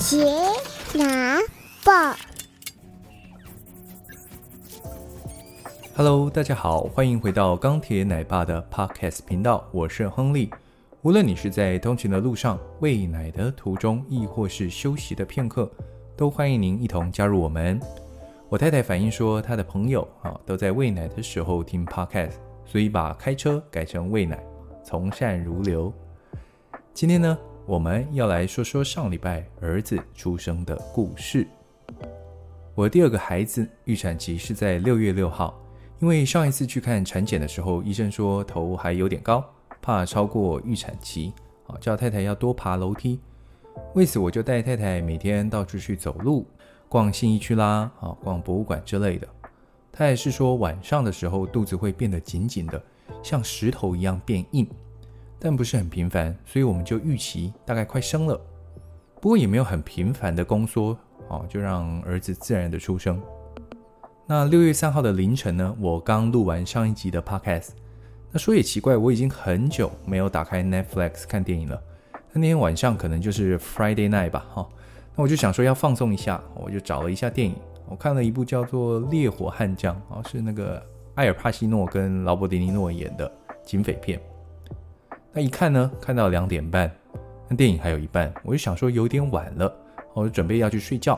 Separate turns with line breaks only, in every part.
杰拿报
，Hello，大家好，欢迎回到钢铁奶爸的 Podcast 频道，我是亨利。无论你是在通勤的路上、喂奶的途中，亦或是休息的片刻，都欢迎您一同加入我们。我太太反映说，她的朋友啊都在喂奶的时候听 Podcast，所以把开车改成喂奶，从善如流。今天呢，我们要来说说上礼拜儿子出生的故事。我第二个孩子预产期是在六月六号，因为上一次去看产检的时候，医生说头还有点高，怕超过预产期，啊，叫太太要多爬楼梯。为此，我就带太太每天到处去走路，逛信义区啦，啊，逛博物馆之类的。她也是说晚上的时候肚子会变得紧紧的，像石头一样变硬。但不是很频繁，所以我们就预期大概快生了。不过也没有很频繁的宫缩，哦，就让儿子自然的出生。那六月三号的凌晨呢，我刚录完上一集的 podcast。那说也奇怪，我已经很久没有打开 Netflix 看电影了。那那天晚上可能就是 Friday night 吧，哈。那我就想说要放松一下，我就找了一下电影，我看了一部叫做《烈火悍将》，啊，是那个艾尔帕西诺跟劳勃迪尼诺演的警匪片。那一看呢，看到两点半，那电影还有一半，我就想说有点晚了，我就准备要去睡觉。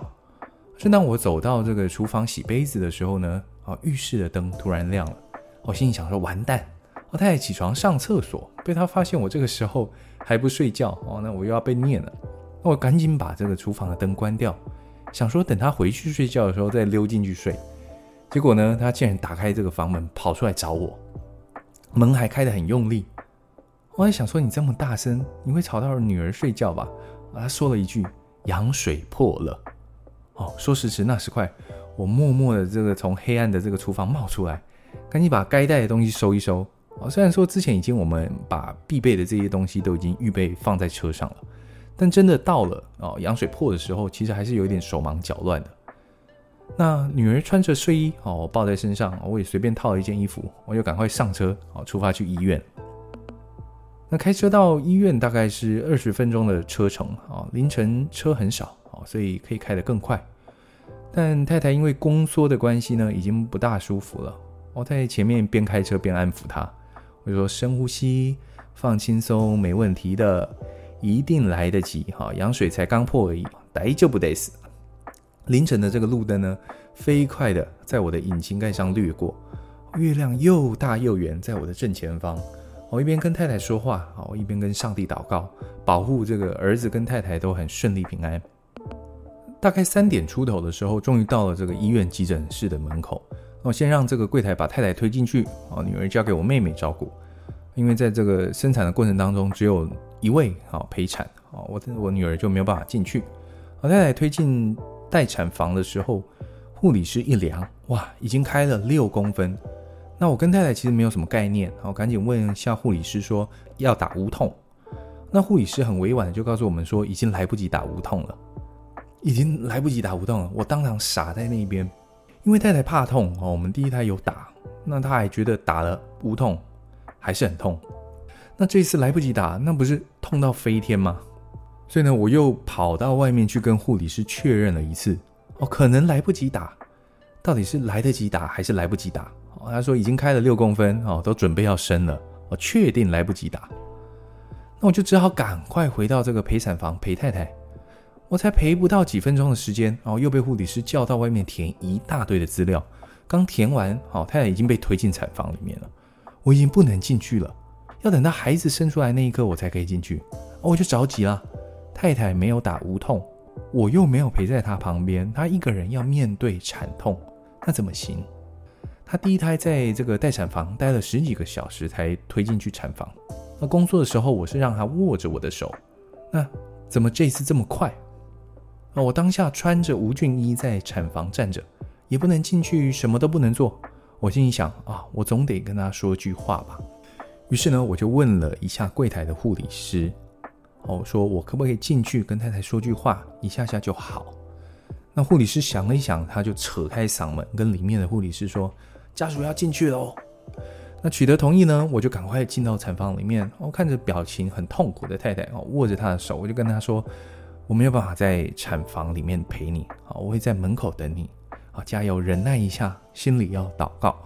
正当我走到这个厨房洗杯子的时候呢，啊，浴室的灯突然亮了，我心里想说完蛋，我太太起床上厕所，被她发现我这个时候还不睡觉，哦，那我又要被念了。那我赶紧把这个厨房的灯关掉，想说等她回去睡觉的时候再溜进去睡。结果呢，她竟然打开这个房门跑出来找我，门还开得很用力。我还想说，你这么大声，你会吵到女儿睡觉吧？他说了一句：“羊水破了。”哦，说时迟那时快，我默默的这个从黑暗的这个厨房冒出来，赶紧把该带的东西收一收。哦，虽然说之前已经我们把必备的这些东西都已经预备放在车上了，但真的到了哦，羊水破的时候，其实还是有点手忙脚乱的。那女儿穿着睡衣哦，我抱在身上，我也随便套了一件衣服，我就赶快上车哦，出发去医院。那开车到医院大概是二十分钟的车程啊，凌晨车很少啊，所以可以开得更快。但太太因为宫缩的关系呢，已经不大舒服了。我在前面边开车边安抚她，我就说深呼吸，放轻松，没问题的，一定来得及哈。羊水才刚破而已，逮就不得死。凌晨的这个路灯呢，飞快的在我的引擎盖上掠过，月亮又大又圆，在我的正前方。我一边跟太太说话，啊，我一边跟上帝祷告，保护这个儿子跟太太都很顺利平安。大概三点出头的时候，终于到了这个医院急诊室的门口。我先让这个柜台把太太推进去，啊，女儿交给我妹妹照顾，因为在这个生产的过程当中，只有一位啊陪产，啊，我我女儿就没有办法进去。我太太推进待产房的时候，护理师一量，哇，已经开了六公分。那我跟太太其实没有什么概念，我赶紧问一下护理师说要打无痛。那护理师很委婉的就告诉我们说已经来不及打无痛了，已经来不及打无痛了。我当场傻在那边，因为太太怕痛哦，我们第一胎有打，那她还觉得打了无痛还是很痛。那这次来不及打，那不是痛到飞天吗？所以呢，我又跑到外面去跟护理师确认了一次，哦，可能来不及打，到底是来得及打还是来不及打？他说已经开了六公分哦，都准备要生了，我确定来不及打，那我就只好赶快回到这个陪产房陪太太。我才陪不到几分钟的时间哦，又被护理师叫到外面填一大堆的资料。刚填完，哦，太太已经被推进产房里面了，我已经不能进去了，要等到孩子生出来那一刻我才可以进去。我就着急了，太太没有打无痛，我又没有陪在她旁边，她一个人要面对产痛，那怎么行？她第一胎在这个待产房待了十几个小时才推进去产房。那工作的时候，我是让她握着我的手。那怎么这次这么快？啊我当下穿着无菌衣在产房站着，也不能进去，什么都不能做。我心里想啊，我总得跟她说句话吧。于是呢，我就问了一下柜台的护理师，哦，说我可不可以进去跟太太说句话，一下下就好。那护理师想了一想，他就扯开嗓门跟里面的护理师说。家属要进去喽，那取得同意呢，我就赶快进到产房里面。我看着表情很痛苦的太太哦，握着她的手，我就跟她说：“我没有办法在产房里面陪你啊，我会在门口等你啊，加油，忍耐一下，心里要祷告。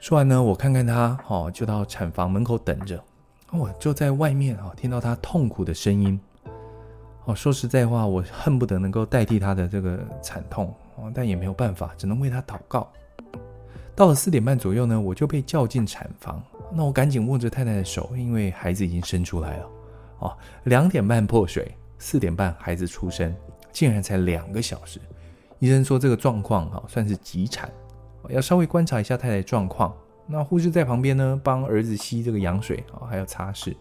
说完呢，我看看她，哦，就到产房门口等着。我就在外面啊，听到她痛苦的声音。哦，说实在话，我恨不得能够代替她的这个惨痛，但也没有办法，只能为她祷告。到了四点半左右呢，我就被叫进产房。那我赶紧握着太太的手，因为孩子已经生出来了。哦，两点半破水，四点半孩子出生，竟然才两个小时。医生说这个状况哈算是急产，要稍微观察一下太太状况。那护士在旁边呢，帮儿子吸这个羊水啊，还要擦拭。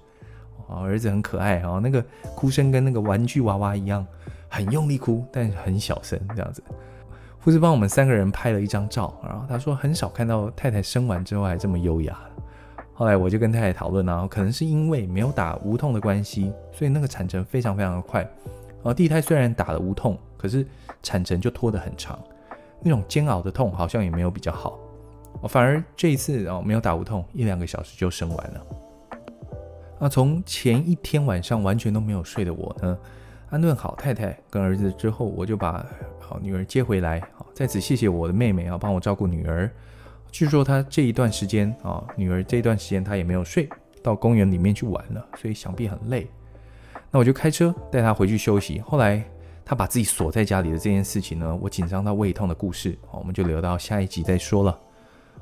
啊，儿子很可爱啊，那个哭声跟那个玩具娃娃一样，很用力哭，但很小声这样子。护士帮我们三个人拍了一张照，然后他说很少看到太太生完之后还这么优雅。后来我就跟太太讨论啊，可能是因为没有打无痛的关系，所以那个产程非常非常的快。啊，第一胎虽然打了无痛，可是产程就拖得很长，那种煎熬的痛好像也没有比较好。反而这一次哦，没有打无痛，一两个小时就生完了。那从前一天晚上完全都没有睡的我呢，安顿好太太跟儿子之后，我就把好女儿接回来。好，在此谢谢我的妹妹啊，帮我照顾女儿。据说她这一段时间啊，女儿这一段时间她也没有睡，到公园里面去玩了，所以想必很累。那我就开车带她回去休息。后来她把自己锁在家里的这件事情呢，我紧张到胃痛的故事，我们就留到下一集再说了。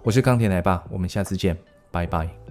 我是钢铁奶爸，我们下次见，拜拜。